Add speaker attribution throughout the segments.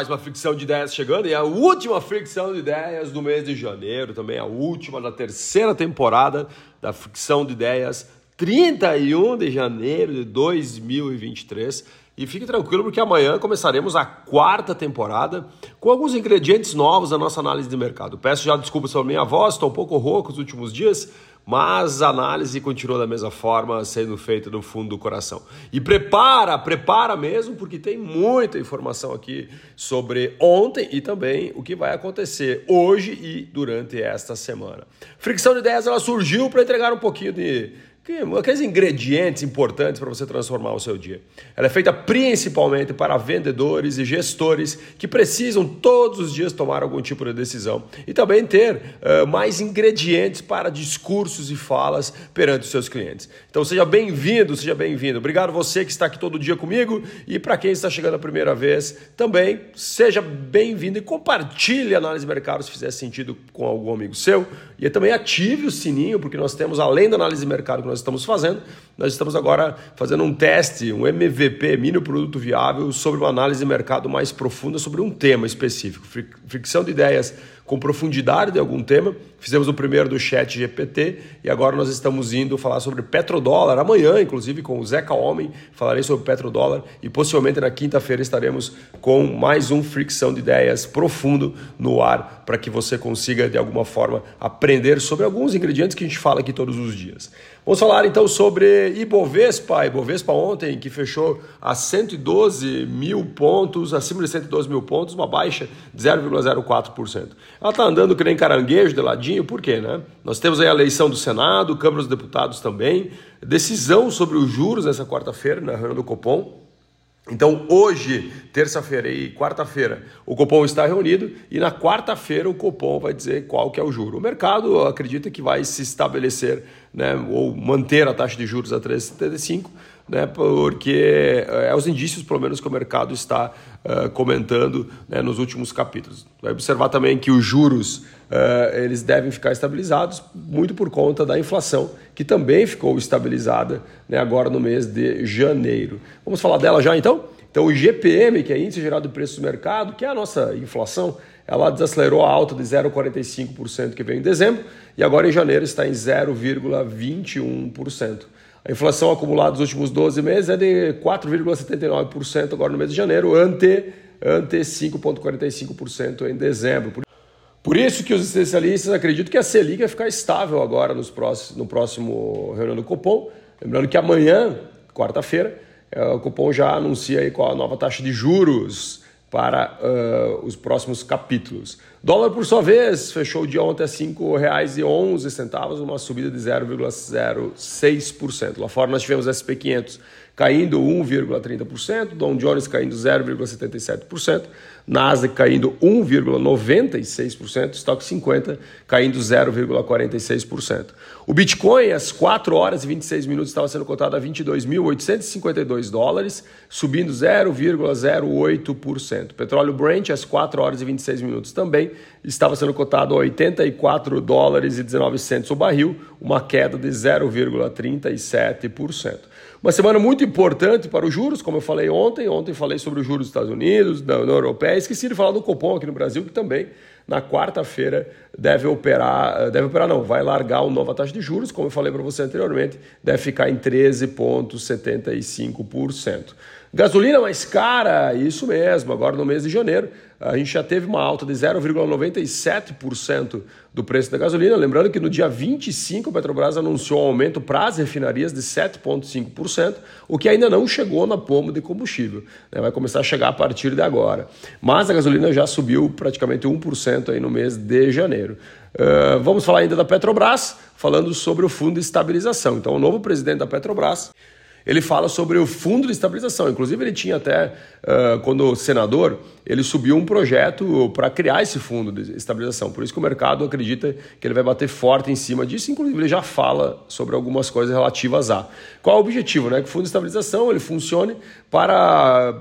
Speaker 1: mais uma fricção de ideias chegando e a última fricção de ideias do mês de janeiro, também a última da terceira temporada da fricção de ideias, 31 de janeiro de 2023. E fique tranquilo porque amanhã começaremos a quarta temporada com alguns ingredientes novos na nossa análise de mercado. Peço já desculpas pela minha voz, estou um pouco rouco nos últimos dias, mas a análise continua da mesma forma, sendo feita no fundo do coração. E prepara, prepara mesmo, porque tem muita informação aqui sobre ontem e também o que vai acontecer hoje e durante esta semana. Fricção de ideias ela surgiu para entregar um pouquinho de aqueles ingredientes importantes para você transformar o seu dia. Ela é feita principalmente para vendedores e gestores que precisam todos os dias tomar algum tipo de decisão e também ter uh, mais ingredientes para discursos e falas perante os seus clientes. Então seja bem-vindo, seja bem-vindo. Obrigado você que está aqui todo dia comigo e para quem está chegando a primeira vez, também seja bem-vindo e compartilhe a análise de mercado se fizer sentido com algum amigo seu e também ative o sininho porque nós temos além da análise de mercado nós estamos fazendo. Nós estamos agora fazendo um teste, um MVP, mini produto viável, sobre uma análise de mercado mais profunda sobre um tema específico. Fricção de ideias com profundidade de algum tema. Fizemos o primeiro do chat GPT e agora nós estamos indo falar sobre petrodólar. Amanhã, inclusive, com o Zeca Homem, falarei sobre petrodólar e possivelmente na quinta-feira estaremos com mais um Fricção de Ideias profundo no ar para que você consiga, de alguma forma, aprender sobre alguns ingredientes que a gente fala aqui todos os dias. Vamos falar então sobre Ibovespa. Ibovespa ontem que fechou a 112 mil pontos, acima de 112 mil pontos, uma baixa de 0,04%. Ela está andando que nem caranguejo de ladinho, por quê? Né? Nós temos aí a eleição do Senado, Câmara dos Deputados também, decisão sobre os juros nessa quarta-feira na reunião do Copom. Então, hoje, terça-feira e quarta-feira, o Copom está reunido e na quarta-feira o Copom vai dizer qual que é o juro. O mercado acredita que vai se estabelecer né, ou manter a taxa de juros a 3,75, né, porque é os indícios, pelo menos, que o mercado está uh, comentando né, nos últimos capítulos. Vai observar também que os juros uh, eles devem ficar estabilizados muito por conta da inflação, que também ficou estabilizada né, agora no mês de janeiro. Vamos falar dela já então? Então, o GPM, que é Índice Geral de Preços do Mercado, que é a nossa inflação, ela desacelerou a alta de 0,45% que veio em dezembro e agora em janeiro está em 0,21%. A inflação acumulada dos últimos 12 meses é de 4,79% agora no mês de janeiro, ante, ante 5,45% em dezembro. Por isso que os especialistas acreditam que a Selic vai ficar estável agora nos próximos, no próximo reunião do Copom. Lembrando que amanhã, quarta-feira, é, o Copom já anuncia aí qual a nova taxa de juros para uh, os próximos capítulos. Dólar, por sua vez, fechou dia ontem a R$ 5,11, uma subida de 0,06%. Lá fora nós tivemos SP500 caindo 1,30%, Dow Jones caindo 0,77%, Nasdaq caindo 1,96%, Stock 50 caindo 0,46%. O Bitcoin, às 4 horas e 26 minutos, estava sendo cotado a 22.852 dólares, subindo 0,08%. Petróleo Brent, às 4 horas e 26 minutos, também estava sendo cotado a 84 dólares e 19 centos o barril, uma queda de 0,37%. Uma semana muito importante para os juros, como eu falei ontem. Ontem falei sobre os juros dos Estados Unidos, da União Europeia. Esqueci de falar do Copom aqui no Brasil, que também na quarta-feira deve operar, deve operar não, vai largar uma nova taxa de juros, como eu falei para você anteriormente, deve ficar em 13,75%. Gasolina mais cara, isso mesmo, agora no mês de janeiro, a gente já teve uma alta de 0,97% do preço da gasolina. Lembrando que no dia 25 a Petrobras anunciou um aumento para as refinarias de 7,5%, o que ainda não chegou na pomba de combustível. Né? Vai começar a chegar a partir de agora. Mas a gasolina já subiu praticamente 1% aí no mês de janeiro. Uh, vamos falar ainda da Petrobras, falando sobre o fundo de estabilização. Então, o novo presidente da Petrobras ele fala sobre o fundo de estabilização. Inclusive, ele tinha até, quando senador, ele subiu um projeto para criar esse fundo de estabilização. Por isso que o mercado acredita que ele vai bater forte em cima disso. Inclusive, ele já fala sobre algumas coisas relativas a. Qual é o objetivo? Né? Que o fundo de estabilização ele funcione para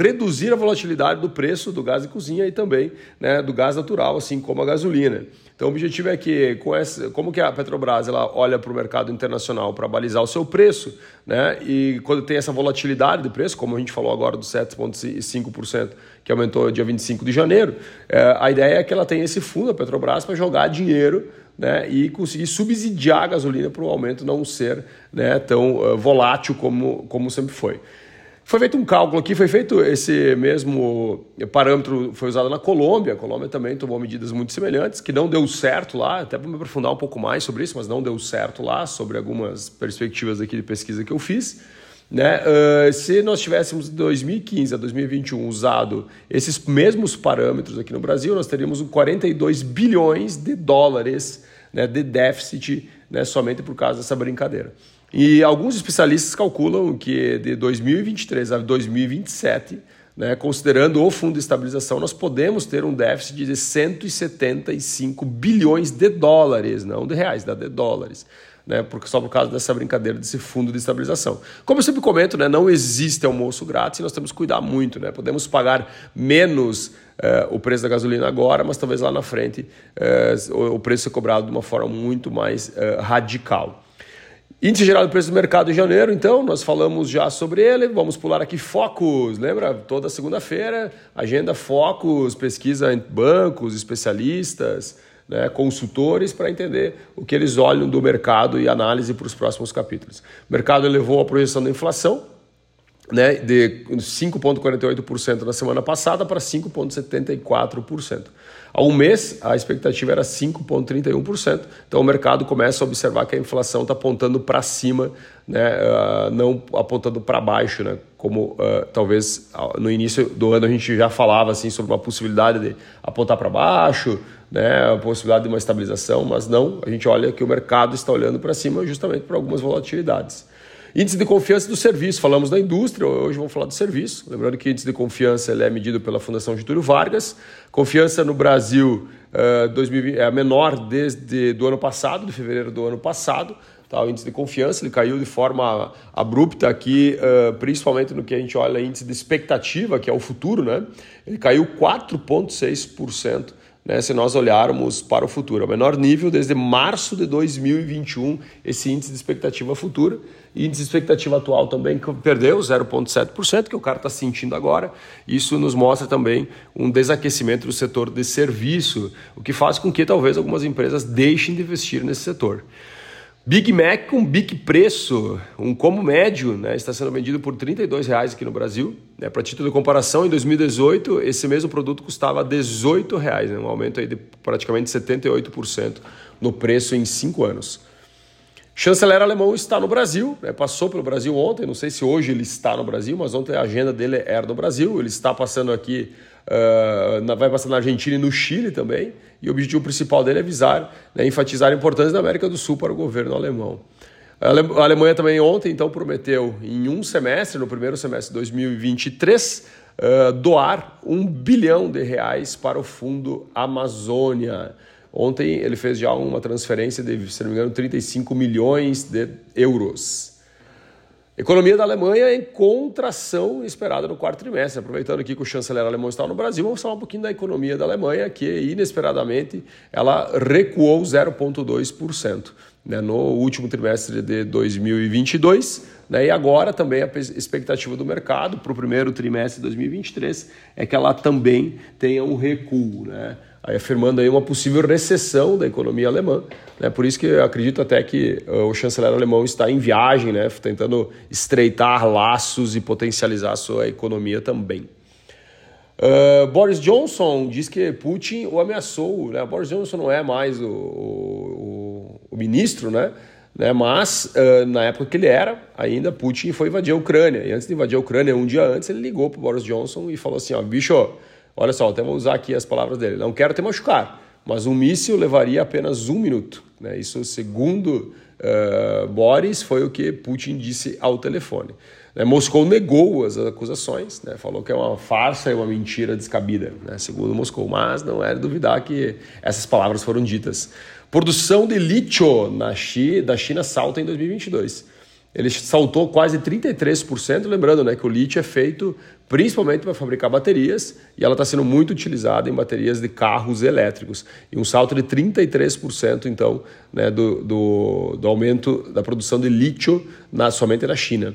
Speaker 1: reduzir a volatilidade do preço do gás de cozinha e também né, do gás natural, assim como a gasolina. Então, o objetivo é que, com essa, como que a Petrobras ela olha para o mercado internacional para balizar o seu preço, né, E quando tem essa volatilidade de preço, como a gente falou agora dos 7,5% que aumentou dia 25 de janeiro, é, a ideia é que ela tenha esse fundo, a Petrobras, para jogar dinheiro né, e conseguir subsidiar a gasolina para o aumento não ser né, tão uh, volátil como, como sempre foi. Foi feito um cálculo aqui, foi feito esse mesmo parâmetro, foi usado na Colômbia. A Colômbia também tomou medidas muito semelhantes, que não deu certo lá, até para me aprofundar um pouco mais sobre isso, mas não deu certo lá, sobre algumas perspectivas aqui de pesquisa que eu fiz. Né? Uh, se nós tivéssemos de 2015 a 2021 usado esses mesmos parâmetros aqui no Brasil, nós teríamos 42 bilhões de dólares né, de déficit né, somente por causa dessa brincadeira. E alguns especialistas calculam que de 2023 a 2027, né, considerando o fundo de estabilização, nós podemos ter um déficit de 175 bilhões de dólares, não de reais, de dólares. Né, porque só por causa dessa brincadeira desse fundo de estabilização. Como eu sempre comento, né, não existe almoço grátis nós temos que cuidar muito. Né? Podemos pagar menos uh, o preço da gasolina agora, mas talvez lá na frente uh, o preço seja cobrado de uma forma muito mais uh, radical. Índice geral do preço do mercado em janeiro, então, nós falamos já sobre ele. Vamos pular aqui focos. Lembra? Toda segunda-feira, agenda focos, pesquisa em bancos, especialistas, né, consultores, para entender o que eles olham do mercado e análise para os próximos capítulos. O mercado elevou a projeção da inflação né, de 5,48% na semana passada para 5,74%. Há um mês, a expectativa era 5,31%. Então, o mercado começa a observar que a inflação está apontando para cima, né, uh, não apontando para baixo, né, como uh, talvez no início do ano a gente já falava assim, sobre uma possibilidade de apontar para baixo, né, a possibilidade de uma estabilização, mas não, a gente olha que o mercado está olhando para cima justamente por algumas volatilidades. Índice de confiança do serviço, falamos da indústria, hoje vamos falar do serviço. Lembrando que índice de confiança é medido pela Fundação Getúlio Vargas. Confiança no Brasil uh, eh, 2020, é a menor desde do ano passado, de fevereiro do ano passado. Tá, o índice de confiança ele caiu de forma abrupta aqui, uh, principalmente no que a gente olha índice de expectativa, que é o futuro, né? Ele caiu 4,6% né, se nós olharmos para o futuro. O menor nível desde março de 2021, esse índice de expectativa futura. Índice de expectativa atual também perdeu 0,7%, que o cara está sentindo agora. Isso nos mostra também um desaquecimento do setor de serviço, o que faz com que talvez algumas empresas deixem de investir nesse setor. Big Mac com Big Preço, um combo médio, né, está sendo vendido por R$ 32,00 aqui no Brasil. Né, Para título de comparação, em 2018, esse mesmo produto custava R$ 18,00, né, um aumento aí de praticamente 78% no preço em 5 anos. Chanceler alemão está no Brasil, né, passou pelo Brasil ontem, não sei se hoje ele está no Brasil, mas ontem a agenda dele era no Brasil, ele está passando aqui Uh, vai passar na Argentina e no Chile também. E o objetivo principal dele é visar, né, enfatizar a importância da América do Sul para o governo alemão. A Alemanha também ontem, então, prometeu, em um semestre, no primeiro semestre de 2023, uh, doar um bilhão de reais para o Fundo Amazônia. Ontem ele fez já uma transferência de, se não me engano, 35 milhões de euros. Economia da Alemanha em contração esperada no quarto trimestre. Aproveitando aqui que o chanceler alemão está no Brasil, vamos falar um pouquinho da economia da Alemanha, que inesperadamente ela recuou 0,2% né, no último trimestre de 2022. Né, e agora também a expectativa do mercado para o primeiro trimestre de 2023 é que ela também tenha um recuo. Né? Afirmando aí uma possível recessão da economia alemã. Né? Por isso que eu acredito até que uh, o chanceler alemão está em viagem, né? tentando estreitar laços e potencializar a sua economia também. Uh, Boris Johnson diz que Putin o ameaçou. Né? Boris Johnson não é mais o, o, o ministro, né? né? mas uh, na época que ele era, ainda Putin foi invadir a Ucrânia. E antes de invadir a Ucrânia, um dia antes, ele ligou para Boris Johnson e falou assim: ó, bicho, Olha só, até vou usar aqui as palavras dele. Não quero te machucar, mas um míssil levaria apenas um minuto. Né? Isso, segundo uh, Boris, foi o que Putin disse ao telefone. Né? Moscou negou as acusações, né? falou que é uma farsa e uma mentira descabida, né? segundo Moscou. Mas não é de duvidar que essas palavras foram ditas. Produção de lítio na China, da China salta em 2022. Ele saltou quase 33%, lembrando né, que o lítio é feito principalmente para fabricar baterias e ela está sendo muito utilizada em baterias de carros elétricos. E um salto de 33%, então, né, do, do, do, aumento da produção de lítio na, somente na China.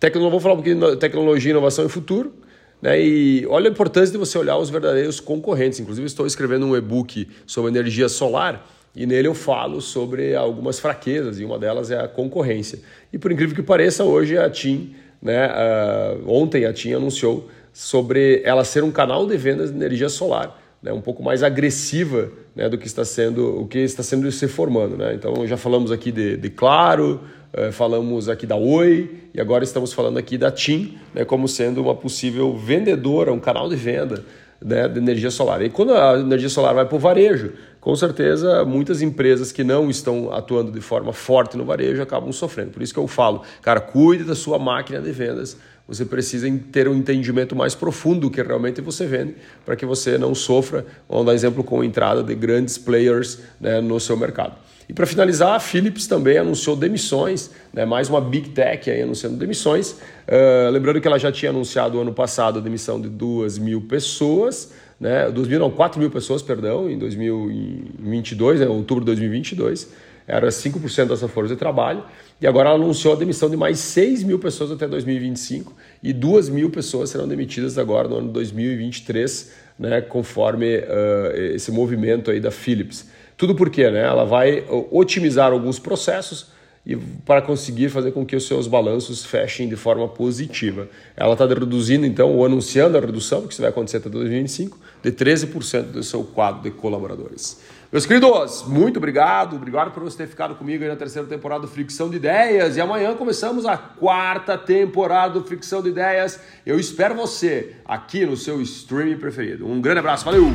Speaker 1: Tecno, vou falar um pouquinho de tecnologia, inovação e futuro. Né, e olha a importância de você olhar os verdadeiros concorrentes. Inclusive, estou escrevendo um e-book sobre energia solar e nele eu falo sobre algumas fraquezas, e uma delas é a concorrência. E por incrível que pareça, hoje a TIM, né, uh, ontem a TIM anunciou sobre ela ser um canal de vendas de energia solar, né, um pouco mais agressiva né, do que está sendo o que está sendo se formando. Né? Então já falamos aqui de, de Claro, uh, falamos aqui da Oi e agora estamos falando aqui da TIM né, como sendo uma possível vendedora, um canal de venda né, de energia solar. E quando a energia solar vai para o varejo, com certeza muitas empresas que não estão atuando de forma forte no varejo acabam sofrendo. Por isso que eu falo, cara, cuide da sua máquina de vendas. Você precisa ter um entendimento mais profundo do que realmente você vende, para que você não sofra, vamos dar exemplo com a entrada de grandes players né, no seu mercado. E para finalizar, a Philips também anunciou demissões, né? mais uma Big Tech aí anunciando demissões. Uh, lembrando que ela já tinha anunciado ano passado a demissão de 2 mil pessoas, né? 2 mil, não, 4 mil pessoas, perdão, em 2022, né? outubro de 2022. Era 5% dessa força de trabalho. E agora ela anunciou a demissão de mais 6 mil pessoas até 2025 e 2 mil pessoas serão demitidas agora no ano 2023, né? conforme uh, esse movimento aí da Philips. Tudo porque né, ela vai otimizar alguns processos e para conseguir fazer com que os seus balanços fechem de forma positiva. Ela está reduzindo, então, ou anunciando a redução, que isso vai acontecer até 2025, de 13% do seu quadro de colaboradores. Meus queridos, muito obrigado. Obrigado por você ter ficado comigo aí na terceira temporada do Fricção de Ideias. E amanhã começamos a quarta temporada do Fricção de Ideias. Eu espero você aqui no seu streaming preferido. Um grande abraço, valeu!